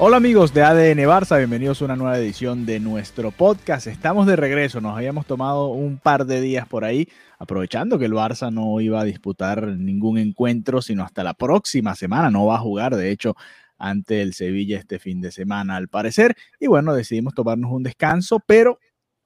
Hola amigos de ADN Barça, bienvenidos a una nueva edición de nuestro podcast. Estamos de regreso, nos habíamos tomado un par de días por ahí, aprovechando que el Barça no iba a disputar ningún encuentro, sino hasta la próxima semana, no va a jugar, de hecho, ante el Sevilla este fin de semana al parecer. Y bueno, decidimos tomarnos un descanso, pero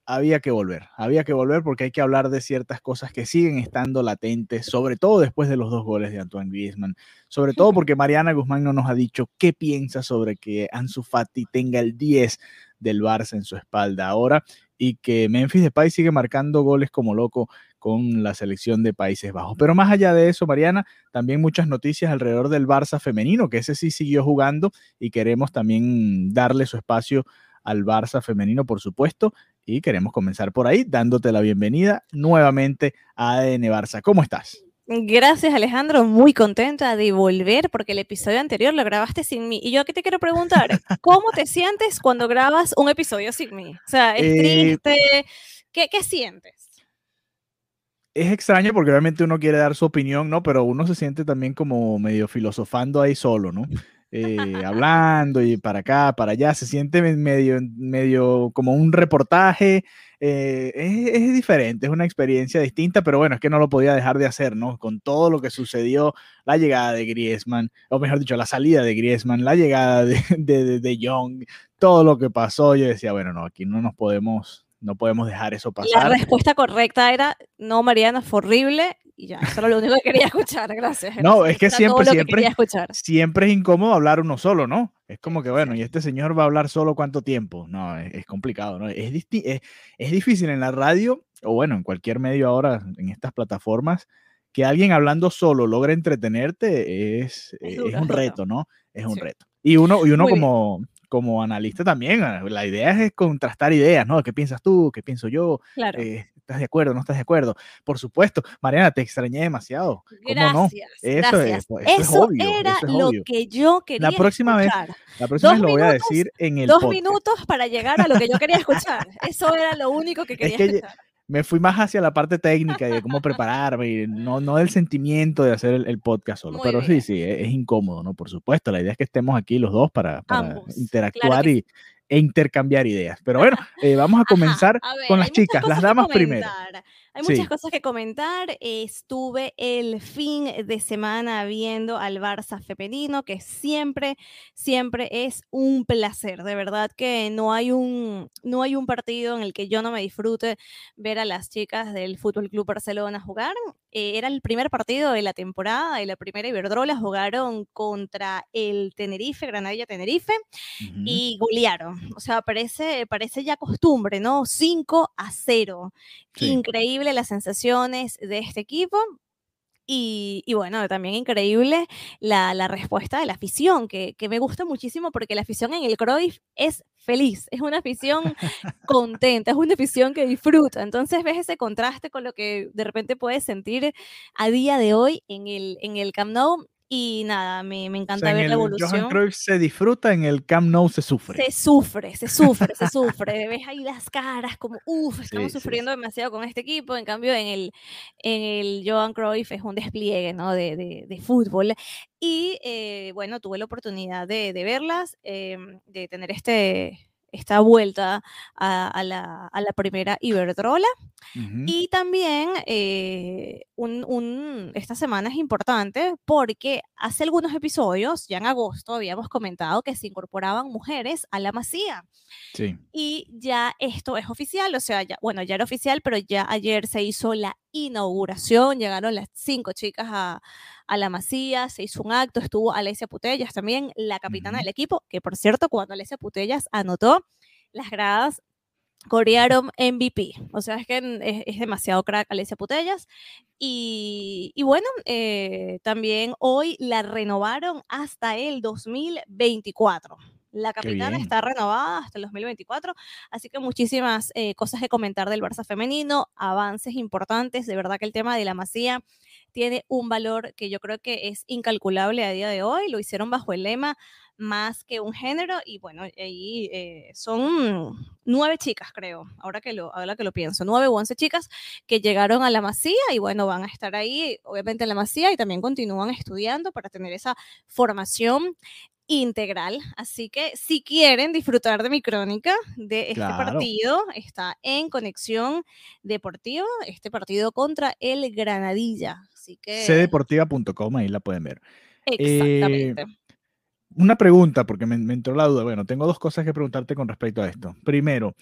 había que volver, había que volver porque hay que hablar de ciertas cosas que siguen estando latentes, sobre todo después de los dos goles de Antoine Griezmann, sobre todo porque Mariana Guzmán no nos ha dicho qué piensa sobre que Ansu Fati tenga el 10 del Barça en su espalda ahora y que Memphis Depay sigue marcando goles como loco con la selección de Países Bajos. Pero más allá de eso, Mariana, también muchas noticias alrededor del Barça femenino, que ese sí siguió jugando y queremos también darle su espacio al Barça femenino, por supuesto, y queremos comenzar por ahí dándote la bienvenida nuevamente a ADN Barça. ¿Cómo estás? Gracias Alejandro, muy contenta de volver porque el episodio anterior lo grabaste sin mí. Y yo aquí te quiero preguntar, ¿cómo te sientes cuando grabas un episodio sin mí? O sea, ¿es Eh, triste? ¿Qué, qué sientes? Es extraño porque obviamente uno quiere dar su opinión, ¿no? Pero uno se siente también como medio filosofando ahí solo, ¿no? Eh, hablando y para acá, para allá, se siente me- medio, medio como un reportaje. eh, es, diferente, es una experiencia distinta, pero bueno, es que no lo podía dejar de hacer, ¿no? Con todo lo que sucedió, la llegada de Griezmann, o mejor dicho, la salida de Griezmann, la llegada de, de, de, de Jong, todo lo que pasó, yo decía, bueno, no, aquí no nos podemos, no podemos dejar eso La pasar. respuesta correcta era, no, Mariana, fue horrible. Y ya, eso era lo único que quería escuchar, gracias. No, es que siempre, que siempre, siempre es incómodo hablar uno solo, ¿no? Es como que, bueno, ¿y este señor va a hablar solo cuánto tiempo? No, es, es complicado, ¿no? Es, es, es difícil en la radio, o bueno, en cualquier medio ahora, en estas plataformas, que alguien hablando solo logre entretenerte es, Es duro, un reto, ¿no? Es un Sí. reto. Y uno, y uno Muy bien. Como, analista también, ah, la idea es contrastar ideas, ¿no? ¿Qué piensas tú? ¿Qué pienso yo? Claro. Eh, ¿Estás de acuerdo? ¿No estás de acuerdo? Por supuesto. Mariana, te extrañé demasiado. ¿Cómo no? Gracias. Eso es- gracias. eso es Eso obvio, era eso es lo obvio. que yo quería próxima vez escuchar. La próxima Dos vez lo voy a decir en el Dos podcast. minutos para llegar a lo que yo quería escuchar. Eso era lo único que quería que escuchar. Me fui más hacia la parte técnica y de cómo prepararme, y no, no del sentimiento de hacer el, el podcast solo. Muy Pero sí, bien. sí, es, es incómodo, ¿no? Por supuesto, la idea es que estemos aquí los dos para, para Ambos, claro interactuar y, e intercambiar ideas. Pero bueno, eh, vamos a Ajá, comenzar a ver, con las chicas, las damas primero. Hay Sí. muchas cosas que comentar. Estuve el fin de semana viendo al Barça femenino, que siempre, siempre es un placer. De verdad que no hay un, no hay un partido en el que yo no me disfrute ver a las chicas del Fútbol Club Barcelona jugar. Eh, era el primer partido de la temporada y la primera Iberdrola jugaron contra el Tenerife, Granadilla Tenerife y golearon. O sea, parece, parece ya costumbre, ¿no? 5 a 0. Sí. Increíble las sensaciones de este equipo. Y, y bueno, también increíble la, la respuesta de la afición, que, que me gusta muchísimo porque la afición en el Cruyff es feliz, es una afición contenta, es una afición que disfruta. Entonces ves ese contraste con lo que de repente puedes sentir a día de hoy en el, en el Camp Nou. Y nada, me, me O encanta sea, ver la Johan evolución. Cruyff se disfruta, en el Camp Nou se sufre. Se sufre, se sufre, se sufre. Ves ahí las caras como, uff, estamos Sí, sí, sufriendo demasiado con este equipo. En cambio, en el, en el Johan Cruyff es un despliegue ¿no? de, de- de fútbol. Y eh, bueno, tuve la oportunidad de, de verlas, em, de tener este, esta vuelta a, a la, a la primera Iberdrola. Y también eh, un, un- esta semana es importante porque hace algunos episodios, ya en agosto, habíamos comentado que se incorporaban mujeres a la masía. Sí. Y ya esto es oficial, o sea, ya, bueno, ya era oficial, pero ya ayer se hizo la inauguración, llegaron las cinco chicas a, a la masía, se hizo un acto, estuvo Alesia Putellas también, la capitana del equipo, que por cierto, cuando Alesia Putellas anotó, las gradas corearon MVP. O sea, es que es, demasiado crack Alicia Putellas. Y, bueno, eh, también hoy la renovaron hasta el 2024. La capitana está renovada hasta el 2024, así que muchísimas eh, cosas que comentar del Barça femenino, avances importantes, de verdad que el tema de la masía tiene un valor que yo creo que es incalculable a día de hoy, lo hicieron bajo el lema más que un género y bueno, ahí eh, son nueve chicas creo, ahora que, lo, ahora que lo pienso, nueve u once chicas que llegaron a la masía y bueno, van a estar ahí obviamente en la masía y también continúan estudiando para tener esa formación integral. Así que si quieren disfrutar de mi crónica de este partido, está en Conexión Deportiva, este partido contra el Granadilla. Así que... cdeportiva.com, ahí la pueden ver. Exactamente. Eh, una pregunta, porque me, me, entró la duda. Bueno, tengo dos cosas que preguntarte con respecto a esto. Primero,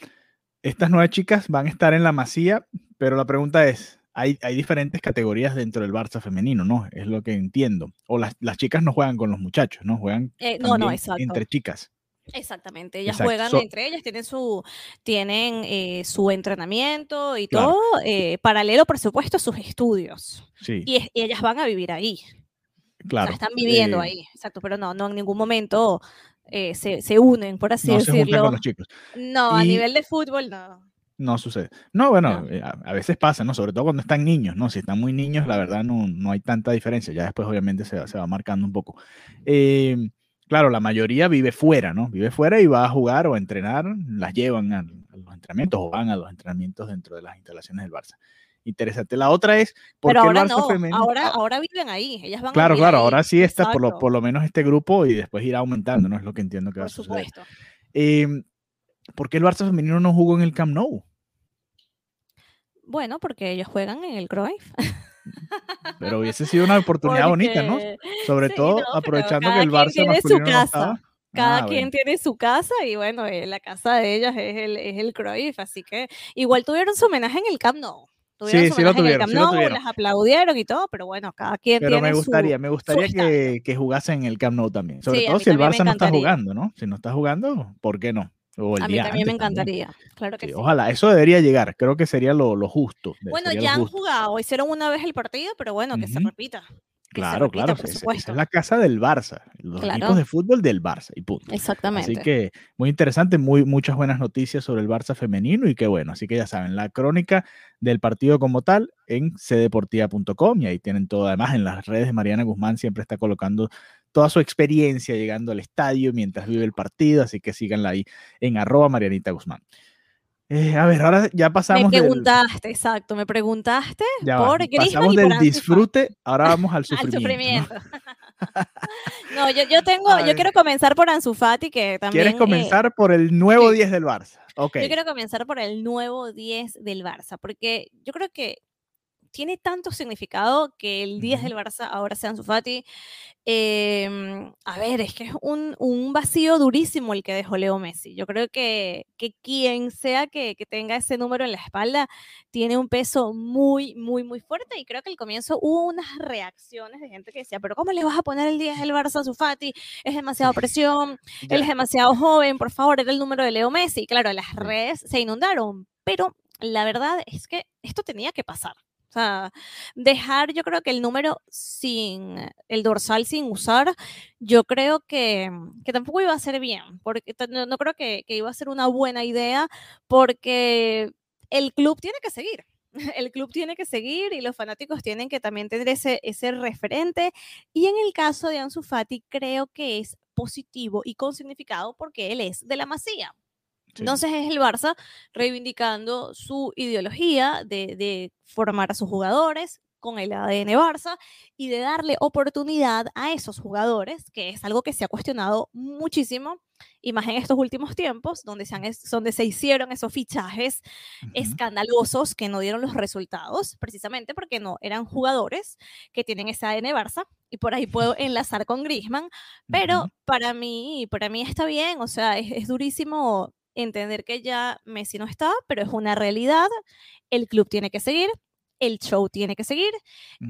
estas nueve chicas van a estar en la masía, pero la pregunta es, hay, diferentes categorías dentro del Barça femenino, ¿no? Es lo que entiendo. O las, chicas no juegan con los muchachos, ¿no? Juegan eh, entre chicas. Exactamente, ellas juegan entre ellas, tienen su, tienen, eh, su entrenamiento y todo, eh, paralelo, por supuesto, a sus estudios. Sí. Y, ellas van a vivir ahí. Claro. están viviendo ahí, exacto, pero no, no en ningún momento se, se, unen, por así no decirlo. Se con los chicos. No, a nivel de fútbol no no sucede. No, bueno, eh, a, veces pasa, ¿no? Sobre todo cuando están niños, ¿no? Si están muy niños, la verdad no, no hay tanta diferencia. Ya después, obviamente, se, se va marcando un poco. Eh, claro, la mayoría vive fuera, ¿no? Vive fuera y va a jugar o a entrenar, las llevan a, los entrenamientos o van a los entrenamientos dentro de las instalaciones del Barça. Interesante. La otra es porque ahora el Barça femenino. Ahora, ahora viven ahí, ellas van Claro, a claro, ahora sí está por lo, por lo menos este grupo y después irá aumentando, ¿no? Es lo que entiendo que va a suceder. Supuesto. Eh, ¿Por qué el Barça femenino no jugó en el Camp Nou? Bueno, porque ellos juegan en el Cruyff. Pero hubiese sido una oportunidad bonita, ¿no? Sobre todo aprovechando que el Barça masculino su casa. Cada ah, quien tiene su casa y bueno, eh, la casa de ellas es el, es el Cruyff, así que igual tuvieron su homenaje en el Camp Nou. sí, sí lo tuvieron, sí lo las aplaudieron y todo, pero bueno, cada quien pero tiene me gustaría, me gustaría que, que jugasen en el Camp Nou también. Sobre todo si el Barça no está jugando, ¿no? Si no está jugando, ¿por qué no? A mí también me encantaría, claro que sí, Ojalá, eso debería llegar, creo que sería lo, justo. Bueno, ya han jugado, hicieron una vez el partido, pero bueno, que se repita. claro, claro, es, es la casa del Barça, los equipos de fútbol del Barça y punto. Exactamente. Así que muy interesante, muy, muchas buenas noticias sobre el Barça femenino y qué bueno, así que ya saben, la crónica del partido como tal en cdeportiva.com y ahí tienen todo, además en las redes de Mariana Guzmán siempre está colocando toda su experiencia llegando al estadio mientras vive el partido, así que síganla ahí en arroba Marianita Guzmán. Eh, a ver, ahora ya pasamos. Me preguntaste, exacto, me preguntaste por Griezmann Pasamos del disfrute, ahora vamos al sufrimiento. al sufrimiento. ¿no? yo, yo, tengo, yo quiero comenzar por Ansu Fati, que también. ¿Quieres comenzar por el nuevo 10 del Barça? Okay. Yo quiero comenzar por el nuevo 10 del Barça, porque yo creo que tiene tanto significado que el 10 del Barça ahora sea Ansu Fati. Em, a ver, es que es un, un, vacío durísimo el que dejó Leo Messi. Yo creo que, que quien sea que, que, tenga ese número en la espalda tiene un peso muy, muy, muy fuerte. Y creo que al comienzo hubo unas reacciones de gente que decía, pero ¿cómo le vas a poner el 10 del Barça a Ansu Fati? Es demasiado presión, él es demasiado joven, por favor, era el número de Leo Messi. Y claro, las redes se inundaron, pero la verdad es que esto tenía que pasar. O sea, dejar yo creo que el número sin, el dorsal sin usar, yo creo que, que tampoco iba a ser bien, porque no, creo que, que, iba a ser una buena idea, porque el club tiene que seguir. El club tiene que seguir y los fanáticos tienen que también tener ese, ese referente. Y en el caso de Ansu Fati, creo que es positivo y con significado porque él es de la Masía. Entonces es el Barça reivindicando su ideología de, formar a sus jugadores con el ADN Barça y de darle oportunidad a esos jugadores, que es algo que se ha cuestionado muchísimo, y más en estos últimos tiempos, donde se, han, donde se hicieron esos fichajes escandalosos que no dieron los resultados, precisamente porque no eran jugadores que tienen ese ADN Barça, y por ahí puedo enlazar con Griezmann, pero para mí, para mí está bien, o sea, es, es durísimo entender que ya Messi no está, pero es una realidad, el club tiene que seguir, el show tiene que seguir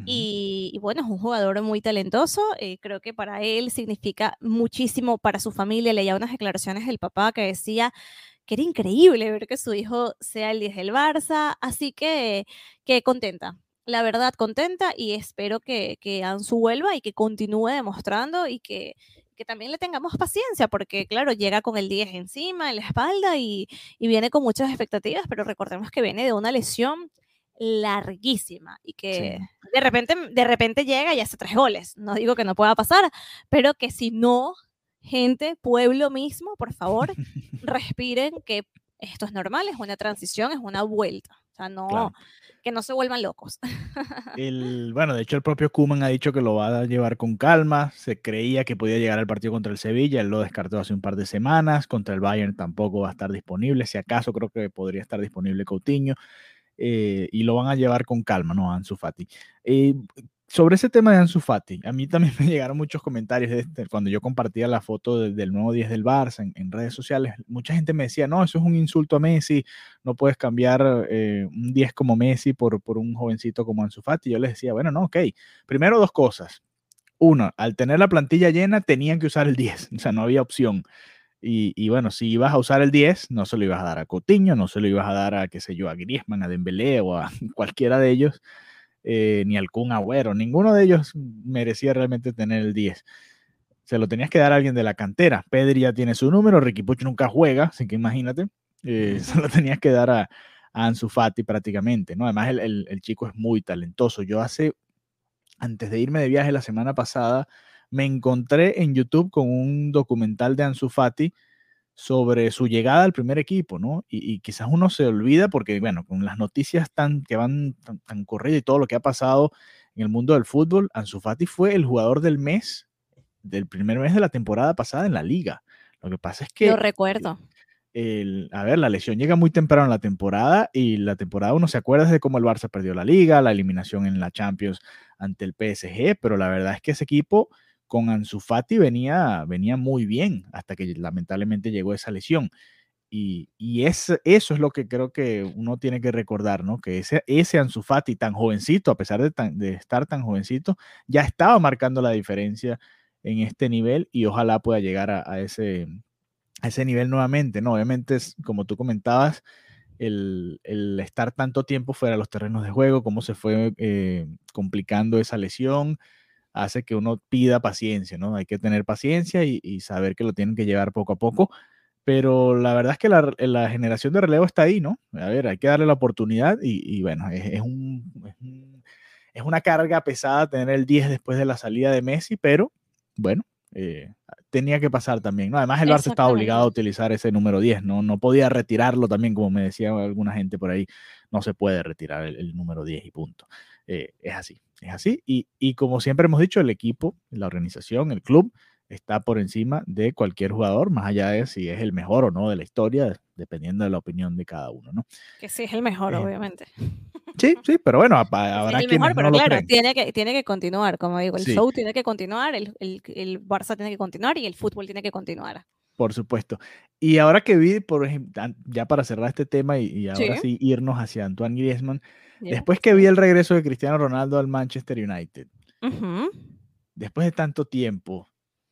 y, bueno, es un jugador muy talentoso, eh, creo que para él significa muchísimo para su familia, leía unas declaraciones del papá que decía que era increíble ver que su hijo sea el 10 del Barça, así que, que contenta. La verdad, contenta y espero que, que Ansu vuelva y que continúe demostrando y que, que también le tengamos paciencia, porque claro, llega con el 10 encima, en la espalda y, y viene con muchas expectativas, pero recordemos que viene de una lesión larguísima y que de, repente, de repente llega y hace tres goles. No digo que no pueda pasar, pero que si no, gente, pueblo mismo, por favor, respiren que esto es normal, es una transición, es una vuelta. Sea, no, que no se vuelvan locos. El, bueno, de hecho el propio Kuman ha dicho que lo va a llevar con calma. Se creía que podía llegar al partido contra el Sevilla, él lo descartó hace un par de semanas. Contra el Bayern tampoco va a estar disponible. Si acaso creo que podría estar disponible Coutinho. Eh, y lo van a llevar con calma, ¿no? Ansu Fati. Eh, sobre ese tema de Ansu Fati, a mí también me llegaron muchos comentarios este, cuando yo compartía la foto del nuevo 10 del Barça en, redes sociales. Mucha gente me decía, no, eso es un insulto a Messi, no puedes cambiar eh, un 10 como Messi por, por un jovencito como Ansu Fati. Yo les decía, bueno, no, ok. Primero dos cosas. Uno, al tener la plantilla llena tenían que usar el 10, o sea, no había opción. Y, bueno, si ibas a usar el 10, no se lo ibas a dar a Coutinho, no se lo ibas a dar a, qué sé yo, a Griezmann, a Dembélé o a cualquiera de ellos, eh, ni al Kun Agüero. Ninguno de ellos merecía realmente tener el 10. Se lo tenías que dar a alguien de la cantera. Pedri ya tiene su número, Ricky Puch nunca juega, así que imagínate. Eh, se lo tenías que dar a, Ansu Fati prácticamente, ¿no? Además, el, el chico es muy talentoso. Yo hace, antes de irme de viaje la semana pasada, me encontré en YouTube con un documental de Ansu Fati sobre su llegada al primer equipo, ¿no? Y, quizás uno se olvida porque, bueno, con las noticias tan, que van tan, corridas y todo lo que ha pasado en el mundo del fútbol, Ansu Fati fue el jugador del mes, del primer mes de la temporada pasada en la liga. Lo que pasa es que... Lo recuerdo. El, a ver, la lesión llega muy temprano en la temporada y la temporada uno se acuerda de cómo el Barça perdió la liga, la eliminación en la Champions ante el PSG, pero la verdad es que ese equipo con Ansu Fati venía, venía muy bien hasta que lamentablemente llegó esa lesión. Y, y eso es lo que creo que uno tiene que recordar, ¿no? Que ese, ese Ansu Fati tan jovencito, a pesar de, estar tan jovencito, ya estaba marcando la diferencia en este nivel y ojalá pueda llegar a, ese, a ese nivel nuevamente, ¿no? Obviamente, es, como tú comentabas, el, el, estar tanto tiempo fuera de los terrenos de juego, cómo se fue eh, complicando esa lesión, hace que uno pida paciencia, ¿no? Hay que tener paciencia y, saber que lo tienen que llevar poco a poco. Pero la verdad es que la, generación de relevo está ahí, ¿no? A ver, hay que darle la oportunidad y, bueno, es, un, es, una carga pesada tener el 10 después de la salida de Messi, pero bueno, eh, tenía que pasar también, ¿no? Además el Barça estaba obligado a utilizar ese número 10, ¿no? No podía retirarlo también, como me decía alguna gente por ahí, no se puede retirar el, número 10 y punto. Eh, es así. Es así. Y, como siempre hemos dicho, el equipo, la organización, el club, está por encima de cualquier jugador, más allá de si es el mejor o no de la historia, dependiendo de la opinión de cada uno, ¿no? Que sí es el mejor, eh, obviamente. Sí, sí, pero bueno, habrá el mejor, pero claro, tiene que, tiene que continuar, como digo, el show tiene que continuar, el, el, el, Barça tiene que continuar y el fútbol tiene que continuar. Por supuesto. Y ahora que vi, por ejemplo, ya para cerrar este tema y, ahora sí. irnos hacia Antoine Griezmann, Después que vi el regreso de Cristiano Ronaldo al Manchester United, después de tanto tiempo,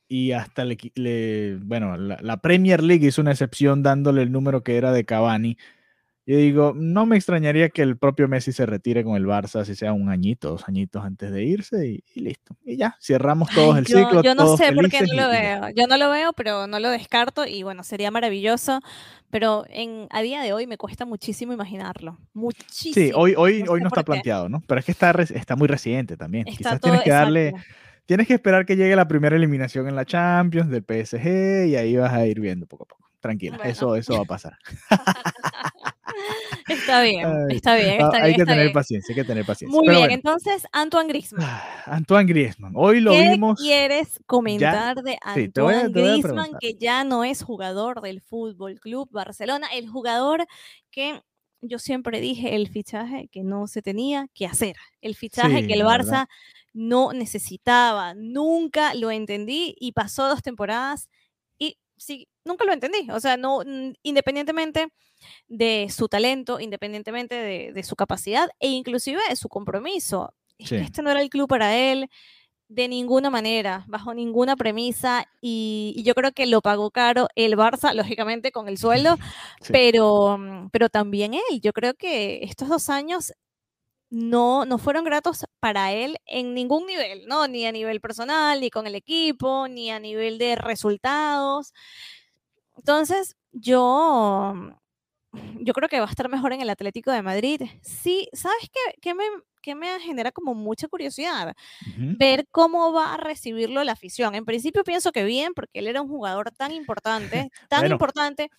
y hasta le, bueno, la, Premier League hizo una excepción dándole el número que era de Cavani, yo digo, no me extrañaría que el propio Messi se retire con el Barça, si sea un añito, dos añitos antes de irse y, listo. Y ya, cerramos todos el ciclo. Yo no sé por qué no lo veo. Yo no lo veo, pero no lo descarto y bueno, sería maravilloso. Pero en, a día de hoy me cuesta muchísimo imaginarlo. Muchísimo. Sí, hoy, hoy, hoy no está planteado, ¿no? Pero es que está, está muy reciente también. Quizás tienes que darle. Tienes que esperar que llegue la primera eliminación en la Champions del PSG y ahí vas a ir viendo poco a poco. Tranquila, eso, eso va a pasar. Está bien, está bien, está Hay que tener paciencia, hay que tener paciencia. Muy bien, entonces Antoine Griezmann. Ah, Antoine Griezmann, hoy lo vimos. ¿Qué quieres comentar de Antoine Griezmann, que ya no es jugador del Fútbol Club Barcelona, el jugador que yo siempre dije, el fichaje que no se tenía que hacer, el fichaje que el Barça no necesitaba, nunca lo entendí y pasó dos temporadas sí, nunca lo entendí, o sea, no, independientemente de su talento, independientemente de, su capacidad e inclusive de su compromiso. Este no era el club para él. de ninguna manera, bajo ninguna premisa, y, yo creo que lo pagó caro el Barça, lógicamente con el sueldo, pero, mm, pero también él. Yo creo que estos dos años no, no fueron gratos para él en ningún nivel, ¿no? Ni a nivel personal, ni con el equipo, ni a nivel de resultados. Entonces, yo, yo creo que va a estar mejor en el Atlético de Madrid. Sí, ¿sabes qué, qué me, que me genera como mucha curiosidad ver cómo va a recibirlo la afición. En principio pienso que bien, porque él era un jugador tan importante, tan importante.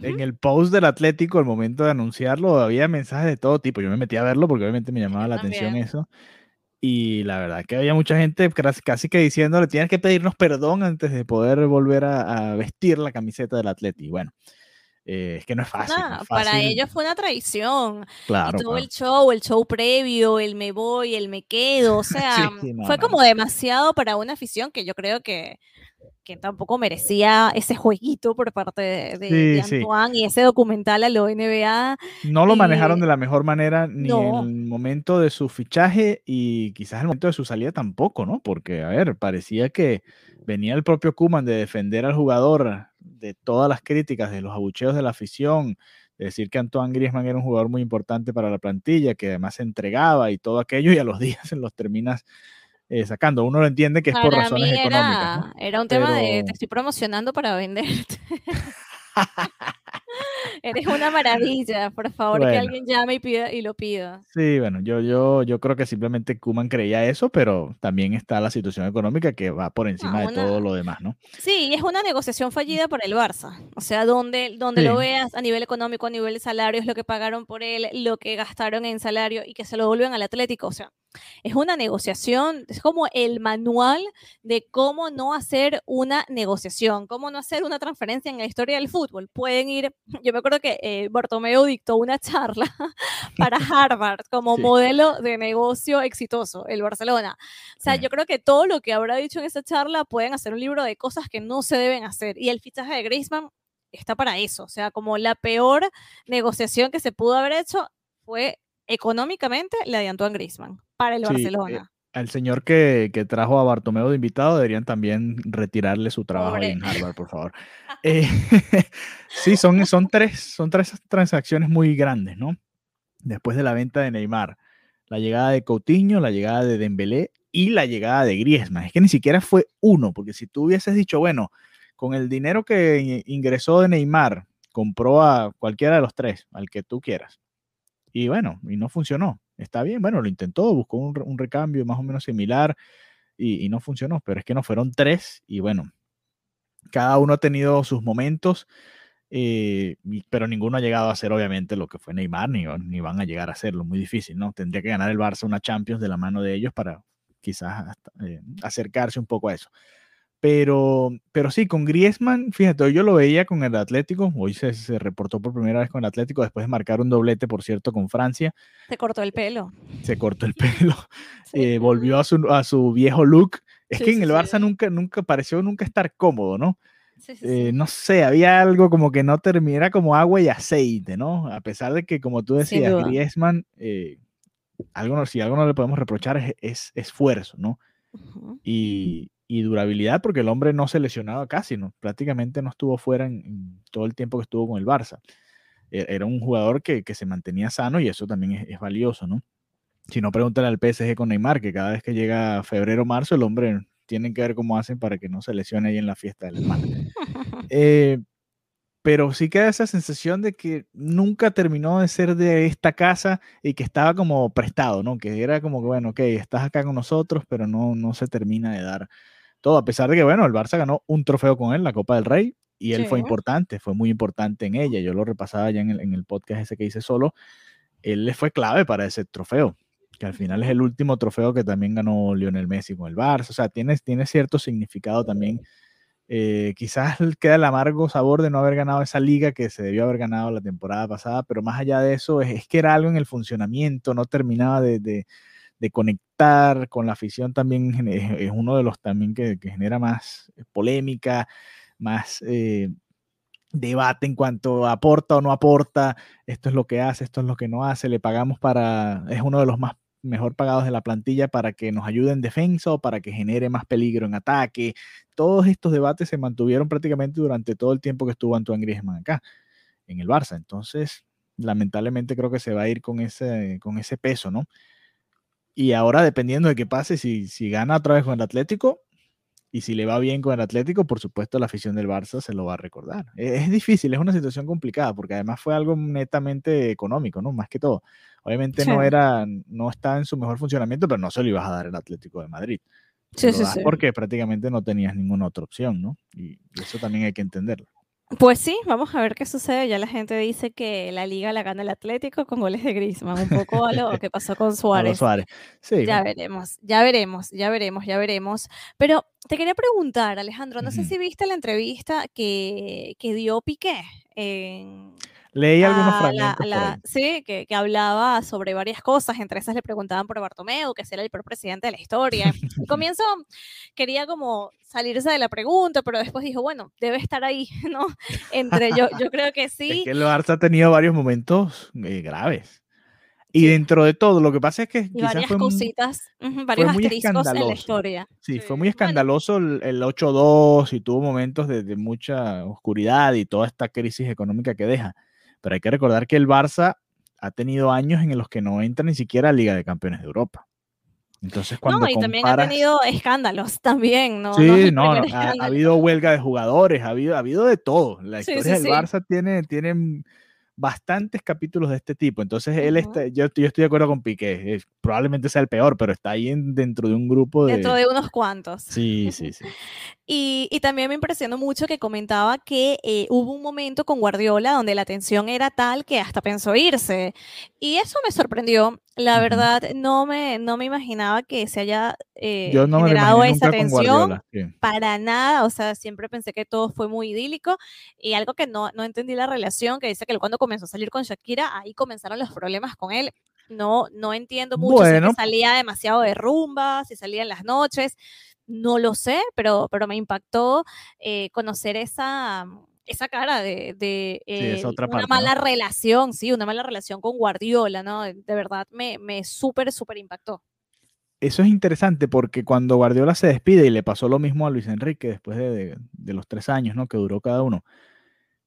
En el post del Atlético, el momento de anunciarlo, había mensajes de todo tipo. Yo me metí a verlo porque obviamente me llamaba la atención eso. Y la verdad que había mucha gente casi que diciéndole, tienes que pedirnos perdón antes de poder volver a, a vestir la camiseta del Atlético. Y bueno, eh, es que no es fácil, Para ellos fue una traición. Claro. Y todo el show, el show previo, el me voy, el me quedo. O sea, fue como demasiado para una afición que yo creo que, que tampoco merecía ese jueguito por parte de, Antoine y ese documental a la NBA. No lo manejaron de la mejor manera ni en el momento de su fichaje y quizás el momento de su salida tampoco, ¿no? Porque, a ver, parecía que venía el propio Kuman de defender al jugador de todas las críticas, de los abucheos de la afición, de decir que Antoine Griezmann era un jugador muy importante para la plantilla, que además se entregaba y todo aquello, y a los días se los terminas eh, sacando. Uno lo entiende que es por razones era, económicas. Era un tema de te estoy promocionando para venderte. Eres una maravilla, por favor, que alguien llame y pida y lo pida. Sí, bueno, yo, yo, yo creo que simplemente Kuman creía eso, pero también está la situación económica que va por encima de todo lo demás, ¿no? Sí, es una negociación fallida por el Barça. O sea, donde, donde lo veas a nivel económico, a nivel de salarios, lo que pagaron por él, lo que gastaron en salario y que se lo vuelven al Atlético. O sea, es una negociación, es como el manual de cómo no hacer una negociación, cómo no hacer una transferencia en la historia del fútbol. Pueden ir, yo me acuerdo que eh, Bartomeu dictó una charla para Harvard como modelo de negocio exitoso, el Barcelona. O sea, yo creo que todo lo que habrá dicho en esa charla pueden hacer un libro de cosas que no se deben hacer. Y el fichaje de Griezmann está para eso. O sea, como la peor negociación que se pudo haber hecho fue económicamente la de Antoine Griezmann para el eh, Barcelona. Al señor que, trajo a Bartomeu de invitado deberían también retirarle su trabajo ahí en Harvard, por favor. Eh, sí, son, son, tres, son tres transacciones muy grandes, ¿no? Después de la venta de Neymar, la llegada de Coutinho, la llegada de Dembélé y la llegada de Griezmann. Es que ni siquiera fue uno, porque si tú hubieses dicho, bueno, con el dinero que ingresó de Neymar, compró a cualquiera de los tres, al que tú quieras. Y bueno, y no funcionó está bien, bueno, lo intentó, buscó un, recambio más o menos similar y, no funcionó, pero es que no fueron tres y bueno, cada uno ha tenido sus momentos, eh, pero ninguno ha llegado a ser obviamente lo que fue Neymar, ni, ni van a llegar a serlo, muy difícil, ¿no? Tendría que ganar el Barça una Champions de la mano de ellos para quizás eh, acercarse un poco a eso. Pero, pero sí, con Griezmann, fíjate, yo lo veía con el Atlético, hoy se, se, reportó por primera vez con el Atlético, después de marcar un doblete, por cierto, con Francia. Se cortó el pelo. Se cortó el pelo, eh, volvió a su, a su viejo look. Es que en el Barça nunca, nunca pareció nunca estar cómodo, ¿no? Eh, no sé, había algo como que no terminara como agua y aceite, ¿no? A pesar de que, como tú decías, Griezmann, eh, algo, si algo no le podemos reprochar es, esfuerzo, ¿no? y, y durabilidad porque el hombre no se lesionaba casi, ¿no? prácticamente no estuvo fuera en, todo el tiempo que estuvo con el Barça. E, era un jugador que, se mantenía sano y eso también es, valioso, ¿no? Si no, pregúntale al PSG con Neymar, que cada vez que llega febrero o marzo, el hombre tiene que ver cómo hacen para que no se lesione ahí en la fiesta del hermano. Eh, pero sí queda esa sensación de que nunca terminó de ser de esta casa y que estaba como prestado, ¿no? Que era como que, bueno, ok, estás acá con nosotros, pero no, no se termina de dar todo, a pesar de que, bueno, el Barça ganó un trofeo con él, la Copa del Rey, y él fue importante, fue muy importante en ella. Yo lo repasaba ya en el, en el podcast ese que hice solo. Él le fue clave para ese trofeo, que al final es el último trofeo que también ganó Lionel Messi con el Barça. O sea, tiene, tiene cierto significado también. Eh, quizás queda el amargo sabor de no haber ganado esa liga que se debió haber ganado la temporada pasada, pero más allá de eso, es, que era algo en el funcionamiento, no terminaba de, conectar con la afición también es, uno de los también que, genera más polémica, más eh, debate en cuanto aporta o no aporta, esto es lo que hace, esto es lo que no hace, le pagamos para, es uno de los más mejor pagados de la plantilla para que nos ayude en defensa o para que genere más peligro en ataque. Todos estos debates se mantuvieron prácticamente durante todo el tiempo que estuvo Antoine Griezmann acá, en el Barça. Entonces, lamentablemente creo que se va a ir con ese, con ese peso, ¿no? Y ahora, dependiendo de qué pase, si, si gana otra vez con el Atlético, y si le va bien con el Atlético, por supuesto la afición del Barça se lo va a recordar. E, es, difícil, es una situación complicada, porque además fue algo netamente económico, ¿no? Más que todo. Obviamente no era, no está en su mejor funcionamiento, pero no se lo ibas a dar el Atlético de Madrid. Sí, sí, sí. Porque prácticamente no tenías ninguna otra opción, ¿no? Y, eso también hay que entenderlo. Pues sí, vamos a ver qué sucede. Ya la gente dice que la liga la gana el Atlético con goles de Griezmann, un poco a lo que pasó con Suárez. Suárez. Sí, ya veremos, ya veremos, ya veremos, ya veremos. Pero te quería preguntar, Alejandro, no sé si viste la entrevista que, que dio Piqué en, Leí algunos fragmentos. sí, que, que, hablaba sobre varias cosas, entre esas le preguntaban por Bartomeu, que era el peor presidente de la historia. Al comienzo quería como salirse de la pregunta, pero después dijo, bueno, debe estar ahí, ¿no? Entre yo, yo creo que sí. Es que el Barça ha tenido varios momentos eh, graves. Y dentro de todo, lo que pasa es que y varias cositas, varios asteriscos en la historia. Sí, fue muy escandaloso el, el 8-2 y tuvo momentos de, de, mucha oscuridad y toda esta crisis económica que deja. Pero hay que recordar que el Barça ha tenido años en los que no entra ni siquiera a Liga de Campeones de Europa. Entonces, cuando no, y también ha tenido escándalos también, ¿no? Sí, no, ha, habido huelga de jugadores, ha habido, ha habido de todo. La historia del Barça tiene, tiene bastantes capítulos de este tipo. Entonces, él está, yo, yo, estoy de acuerdo con Piqué. probablemente sea el peor, pero está ahí dentro de un grupo de. Dentro de unos cuantos. Sí, sí, sí. Y, y, también me impresionó mucho que comentaba que eh, hubo un momento con Guardiola donde la tensión era tal que hasta pensó irse. Y eso me sorprendió. La verdad, no me, no me imaginaba que se haya eh, generado esa tensión para nada. O sea, siempre pensé que todo fue muy idílico. Y algo que no, no entendí la relación, que dice que cuando comenzó a salir con Shakira, ahí comenzaron los problemas con él. No, no entiendo mucho si salía demasiado de rumba, si salía en las noches. No lo sé, pero, pero me impactó eh, conocer esa esa cara de, de eh, una mala relación, sí, una mala relación con Guardiola, ¿no? De verdad me, me súper, súper impactó. Eso es interesante porque cuando Guardiola se despide y le pasó lo mismo a Luis Enrique después de, de, los tres años, ¿no? Que duró cada uno,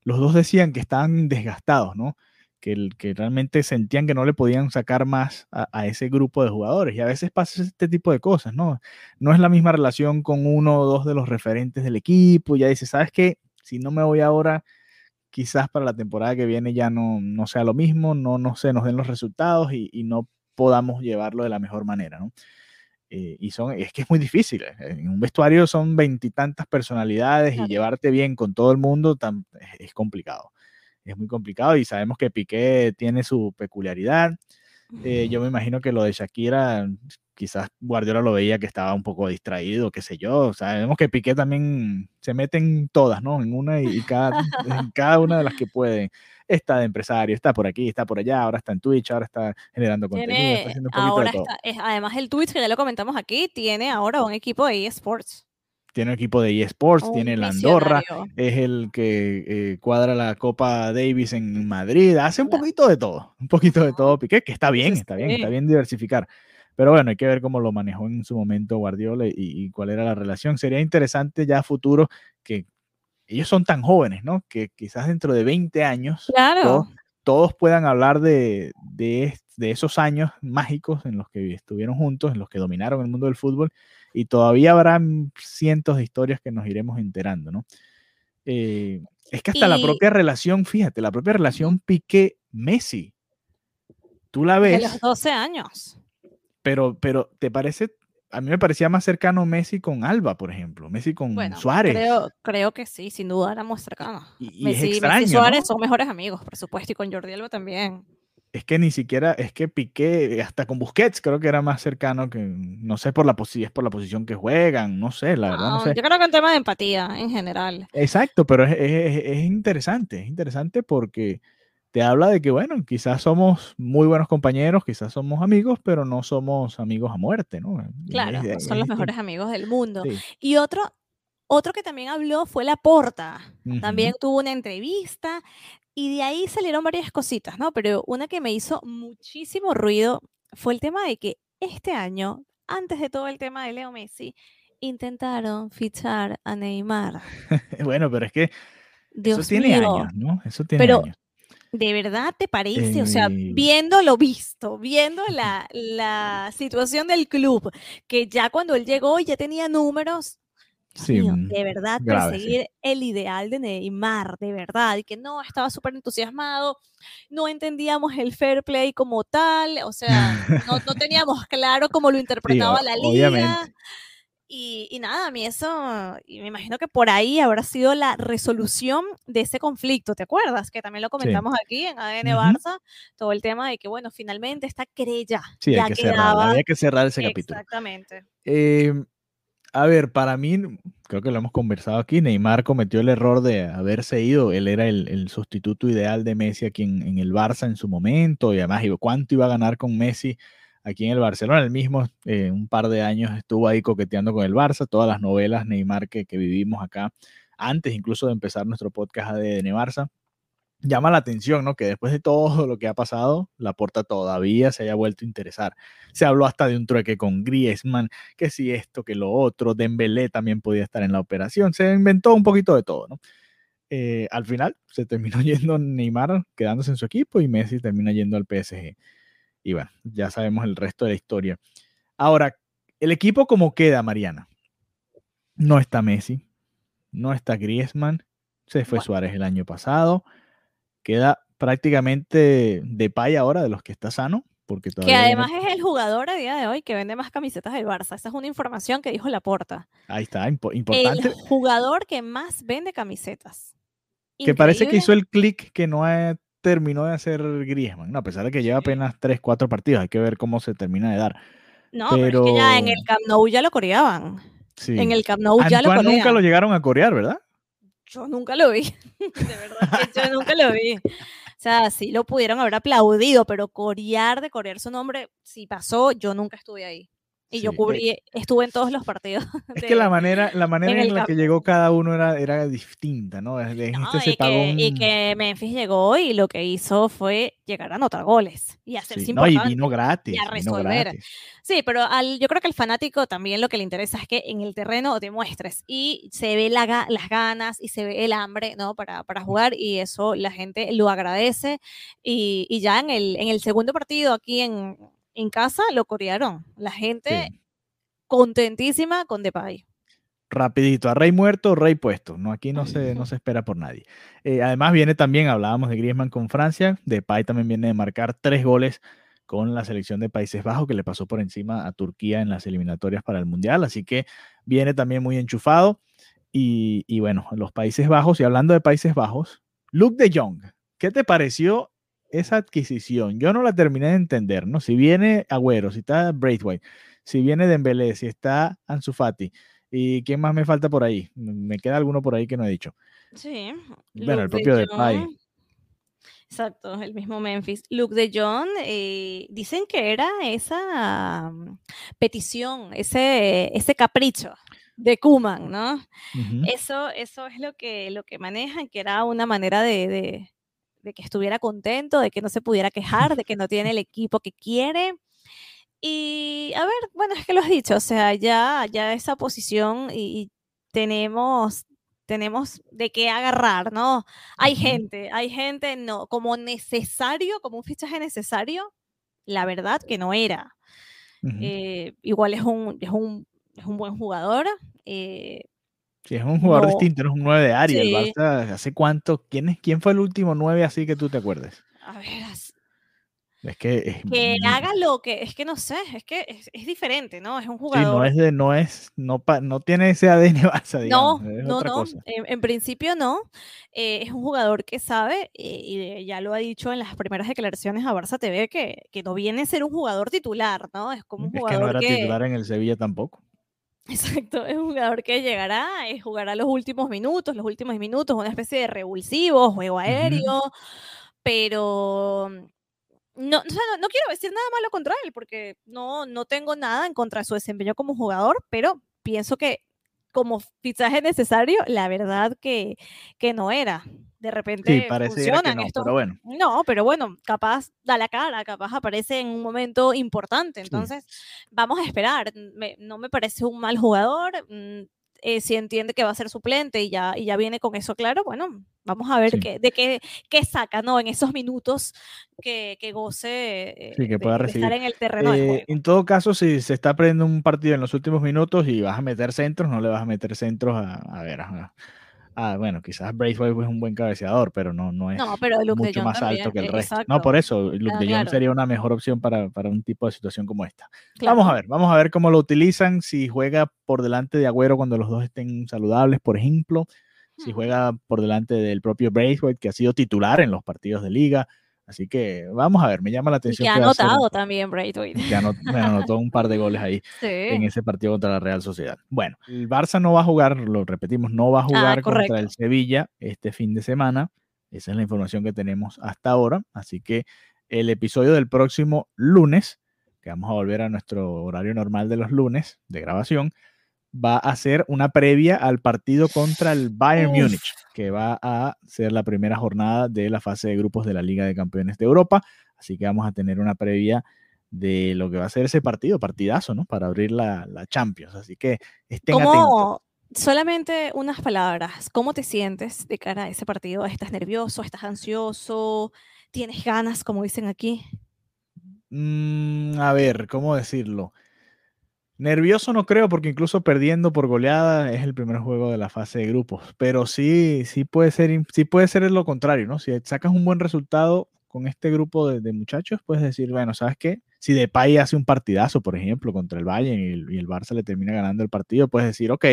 los dos decían que estaban desgastados, ¿no? Que, que realmente sentían que no le podían sacar más a, a, ese grupo de jugadores. Y a veces pasa este tipo de cosas, ¿no? No es la misma relación con uno o dos de los referentes del equipo. Ya dice, ¿sabes qué? si no me voy ahora, quizás para la temporada que viene ya no, no sea lo mismo, no, no se nos den los resultados y, y no podamos llevarlo de la mejor manera, ¿no? Eh, y son, es que es muy difícil. En un vestuario son veintitantas personalidades y llevarte bien con todo el mundo tan, es, complicado. Es muy complicado y sabemos que Piqué tiene su peculiaridad. Eh, yo me imagino que lo de Shakira quizás Guardiola lo veía que estaba un poco distraído, qué sé yo. Sabemos que Piqué también se mete en todas, ¿no? En una y, cada, en cada una de las que puede. Está de empresario, está por aquí, está por allá, ahora está en Twitch, ahora está generando contenido, está haciendo un poquito ahora de todo. Está, además, el Twitch, que ya lo comentamos aquí, tiene ahora un equipo de eSports tiene equipo de eSports, tiene el Andorra, es el que eh, cuadra la Copa Davis en Madrid, hace un poquito de todo, un poquito de todo Piqué, que está bien, está bien, está bien diversificar. Pero bueno, hay que ver cómo lo manejó en su momento Guardiola y, y cuál era la relación. Sería interesante ya a futuro que ellos son tan jóvenes, ¿no? Que quizás dentro de 20 años claro. todos, todos, puedan hablar de, de, de, esos años mágicos en los que estuvieron juntos, en los que dominaron el mundo del fútbol, y todavía habrá cientos de historias que nos iremos enterando, ¿no? Eh, es que hasta y... la propia relación, fíjate, la propia relación Piqué-Messi, tú la ves... De los 12 años pero, pero ¿te parece? A mí me parecía más cercano Messi con Alba, por ejemplo, Messi con bueno, Suárez. Creo, creo que sí, sin duda éramos cercanos. Y, y Messi, es extraño, Messi y Suárez ¿no? son mejores amigos, por supuesto, y con Jordi Alba también. Es que ni siquiera, es que Piqué, hasta con Busquets creo que era más cercano que, no sé por la si es por la posición que juegan, no sé, la verdad, no, sé. Yo creo que en tema de empatía en general. Exacto, pero es, es, es interesante, es interesante porque te habla de que, bueno, quizás somos muy buenos compañeros, quizás somos amigos, pero no somos amigos a muerte, ¿no? Claro, es, son los mejores amigos del mundo. Sí. Y otro, otro que también habló fue la Porta. Uh -huh. También tuvo una entrevista y de ahí salieron varias cositas, ¿no? Pero una que me hizo muchísimo ruido fue el tema de que este año, antes de todo el tema de Leo Messi, intentaron fichar a Neymar. bueno, pero es que Dios eso tiene mío. años, ¿no? Eso tiene Pero, años. ¿De verdad te parece? O sea, Eh, viendo lo visto, viendo la, la situación del club, que ya cuando él llegó ya tenía números, Sí, mío, mm, de verdad grave, sí. perseguir el ideal de Neymar, de verdad, y que no, estaba súper entusiasmado, no entendíamos el fair play como tal, o sea, no, no teníamos claro cómo lo interpretaba o- la liga. obviamente. Y, y nada, a mí eso, y me imagino que por ahí habrá sido la resolución de ese conflicto, ¿te acuerdas? Que también lo comentamos aquí en ADN Ujú. Barça, todo el tema de que, bueno, finalmente esta querella Sí, ya hay que cerrar, quedaba. había que cerrar ese capítulo. Exactamente. Eh, a ver, para mí, creo que lo hemos conversado aquí, Neymar cometió el error de haberse ido, él era el, el sustituto ideal de Messi aquí en, el Barça en su momento, y además, ¿cuánto iba a ganar con Messi aquí en el Barcelona? El mismo, eh, un par de años estuvo ahí coqueteando con el Barça, todas las novelas Neymar que, que vivimos acá, antes incluso de empezar nuestro podcast de, de Barça. Llama la atención, ¿no? Que después de todo lo que ha pasado, la porta todavía se haya vuelto a interesar. Se habló hasta de un trueque con Griezmann, que si esto, que lo otro, Dembélé también podía estar en la operación, se inventó un poquito de todo, ¿no? Eh, al final se terminó yendo Neymar quedándose en su equipo y Messi termina yendo al PSG. Y bueno, ya sabemos el resto de la historia. Ahora, el equipo como queda, Mariana. No está Messi, no está Griezmann, se fue Bueno. Suárez el año pasado, queda prácticamente de pay ahora de los que está sano, porque Que además es el jugador a día de hoy que vende más camisetas del Barça. Esa es una información que dijo Laporta. ahí está, El importante. jugador que más vende camisetas. que parece que hizo el clic que no ha- terminó de hacer Griezmann, ¿no? a pesar de que lleva apenas 3, 4 partidos, hay que ver cómo se termina de dar. No, pero, es que ya en el Camp Nou ya lo coreaban. Sí. En el Camp Nou ya lo corean. nunca lo llegaron a corear, ¿verdad? Yo nunca lo vi. De verdad que yo nunca lo vi. O sea, sí lo pudieron haber aplaudido, pero corear de corear su nombre, si pasó, yo nunca estuve ahí. Y yo Sí, eh, cubrí, estuve en todos los partidos. Es de- que la manera, la manera en en, la que llegó cada uno era, era distinta, ¿no? No, este se y, que, y un- que Memphis llegó y lo que hizo fue llegar a anotar goles y hacerse sí, no, y vino gratis. y a resolver. gratis. Sí, pero al, yo creo que al fanático también lo que le interesa es que en el terreno demuestres y se ve la las ganas y se ve el hambre, ¿no? Para, para jugar y eso la gente lo agradece y, y ya en el, en el segundo partido aquí en, en casa lo corearon. La gente Sí. contentísima con Depay. rapidito, a rey muerto, rey puesto. No, aquí no se, no se espera por nadie. Eh, además viene también, hablábamos de Griezmann con Francia, Depay también viene de marcar tres goles con la selección de Países Bajos que le pasó por encima a Turquía en las eliminatorias para el Mundial, así que viene también muy enchufado. Y, y bueno, los Países Bajos, y hablando de Países Bajos, Luke de Jong, ¿qué te pareció esa adquisición? Yo no la terminé de entender, ¿no? Si viene Agüero, si está Braithwaite, si viene Dembélé, si está Ansu Fati, ¿Y quién más me falta por ahí? Me queda alguno por ahí que no he dicho. Sí. Bueno, el Luke de propio Depay. Exacto, el mismo Memphis. Luke de John, eh, dicen que era esa mm, petición, ese, ese capricho de Kuman, ¿no? Eso, eso es lo que, lo que manejan, que era una manera de, de- de que estuviera contento, de que no se pudiera quejar, de que no tiene el equipo que quiere. Y a ver, bueno, es que lo has dicho, o sea, ya, ya esa posición y, y tenemos, tenemos de qué agarrar, ¿no? Hay gente, hay gente, no, como necesario, como un fichaje necesario, la verdad que no era. Ujú. Eh, igual es un, es un, es un buen jugador. eh, Sí, es un jugador no, distinto, no es un 9 de área. El sí. Barça, ¿hace cuánto? ¿Quién, es, ¿Quién fue el último 9 así que tú te acuerdes? a ver, Es que es que muy- haga lo que, es que no sé, es que es, es diferente, ¿no? Es un Sí, jugador. no es de, no es, no, pa- no tiene ese ADN Barça, No, digamos, es no, otra no, cosa. En, en principio no. Eh, es un jugador que sabe, eh, y ya lo ha dicho en las primeras declaraciones a Barça TV, que, que no viene a ser un jugador titular, ¿no? Es como un Es que no jugador era que, titular en el Sevilla tampoco. Exacto, es un jugador que llegará, eh, jugará los últimos minutos, los últimos minutos, una especie de revulsivo, juego aéreo, pero no, o sea, no, no quiero decir nada malo contra él, porque no, no tengo nada en contra de su desempeño como jugador, pero pienso que como fichaje necesario, la verdad que, que no era. De repente Sí, que funcionan no, estos- pero bueno. No, pero bueno, capaz da la cara, capaz aparece en un momento importante. Entonces, vamos a esperar. Me- no me parece un mal jugador. mm, eh, si entiende que va a ser suplente y ya, y ya viene con eso claro, bueno, vamos a ver Sí. qué, de qué, qué saca, ¿no? En esos minutos que, que goce eh, Sí, que de- pueda de recibir. estar en el terreno de Eh, juego. en todo caso, si se está perdiendo un partido en los últimos minutos y vas a meter centros, no le vas a meter centros a, a ver, a, a- bueno, quizás Braithwaite es un buen cabeceador, pero no, no es No, pero mucho más también, alto que el resto. No, por eso, Luke Ah, de Jong claro. sería una mejor opción para, para un tipo de situación como esta. Claro. Vamos a ver, vamos a ver cómo lo utilizan, si juega por delante de Agüero cuando los dos estén saludables, por ejemplo, si Hmm. juega por delante del propio Braithwaite, que ha sido titular en los partidos de liga. Así que vamos a ver, me llama la Y atención. que ha anotado también Braithwaite. que anot- anotó un par de goles ahí en ese partido contra la Real Sociedad. Bueno, el Barça no va a jugar, lo repetimos, no va a jugar contra el. Sevilla este fin de semana. Esa es la información que tenemos hasta ahora. Así que el episodio del próximo lunes, que vamos a volver a nuestro horario normal de los lunes de grabación, va a ser una previa al partido contra el Bayern Uf. Múnich, que va a ser la primera jornada de la fase de grupos de la Liga de Campeones de Europa. Así que vamos a tener una previa de lo que va a ser ese partido, partidazo, ¿no? Para abrir la, la Champions. Así que estén atentos. ¿Cómo, solamente unas palabras, ¿cómo te sientes de cara a ese partido? ¿Estás nervioso? ¿Estás ansioso? ¿Tienes ganas, como dicen aquí? Mm, a ver, ¿cómo decirlo? Nervioso no creo, porque incluso perdiendo por goleada es el primer juego de la fase de grupos. Pero sí, sí puede ser, sí puede ser lo contrario, ¿no? Si sacas un buen resultado con este grupo de, muchachos, puedes decir, bueno, ¿sabes qué? Si Depay hace un partidazo, por ejemplo, contra el Bayern y el, Barça le termina ganando el partido, puedes decir, ok,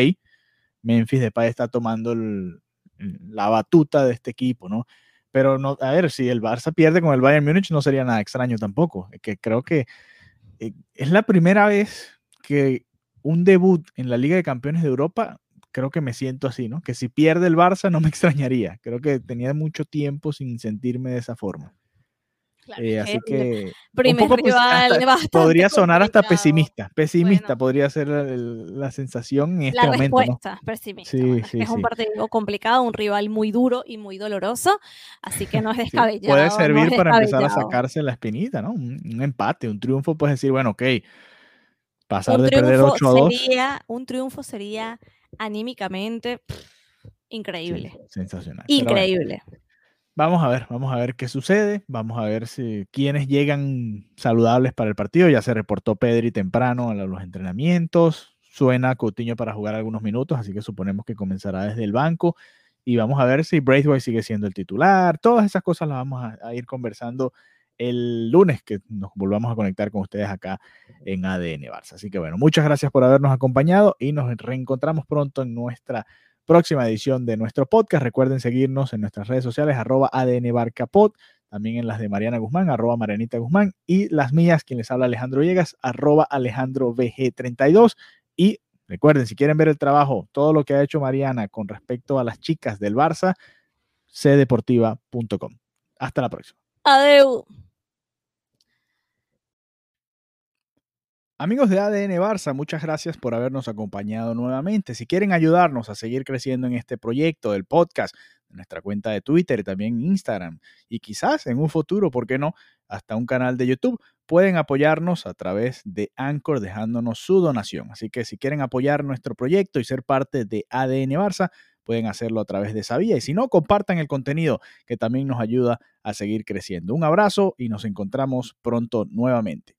Memphis Depay está tomando la batuta de este equipo, ¿no? Pero no, a ver, si el Barça pierde con el Bayern Múnich no sería nada extraño tampoco. Que creo que eh, es la primera vez que un debut en la Liga de Campeones de Europa, creo que me siento así, ¿no? Que si pierde el Barça no me extrañaría. Creo que tenía mucho tiempo sin sentirme de esa forma. Claro, Eh, así que que un primer poco, pues, rival hasta bastante podría sonar hasta complicado. pesimista. Pesimista Bueno. podría ser la, la sensación en este La momento, ¿no? respuesta pesimista. Sí, bueno, es sí, es un sí. partido complicado, un rival muy duro y muy doloroso, así que no es descabellado. puede no servir es para empezar a sacarse la espinita, ¿no? Un, un empate, un triunfo, puedes decir, bueno, ok, pasar Un de perder triunfo, 8 a 2. sería, un triunfo sería anímicamente pff, sí, increíble. sensacional. Bueno, Increíble. Vamos a ver, vamos a ver qué sucede, vamos a ver si quiénes llegan saludables para el partido. Ya se reportó Pedri temprano a los entrenamientos, suena Coutinho para jugar algunos minutos, así que suponemos que comenzará desde el banco. Y vamos a ver si Braithwaite sigue siendo el titular. Todas esas cosas las vamos a, a ir conversando el lunes que nos volvamos a conectar con ustedes acá en ADN Barça. Así que bueno, muchas gracias por habernos acompañado y nos reencontramos pronto en nuestra próxima edición de nuestro podcast. Recuerden seguirnos en nuestras redes sociales, arroba ADN Barcapod, también en las de Mariana Guzmán, arroba Marianita Guzmán, y las mías, quien les habla Alejandro Villegas, arroba Alejandro VG32. Y recuerden, si quieren ver el trabajo, todo lo que ha hecho Mariana con respecto a las chicas del Barça, cdeportiva.com. Hasta la próxima. Adeu. Amigos de ADN Barça, muchas gracias por habernos acompañado nuevamente. Si quieren ayudarnos a seguir creciendo en este proyecto del podcast, en nuestra cuenta de Twitter también Instagram, y quizás en un futuro, ¿por qué no?, hasta un canal de YouTube, pueden apoyarnos a través de Anchor dejándonos su donación. Así que si quieren apoyar nuestro proyecto y ser parte de ADN Barça, pueden hacerlo a través de esa vía. Y si no, compartan el contenido que también nos ayuda a seguir creciendo. Un abrazo y nos encontramos pronto nuevamente.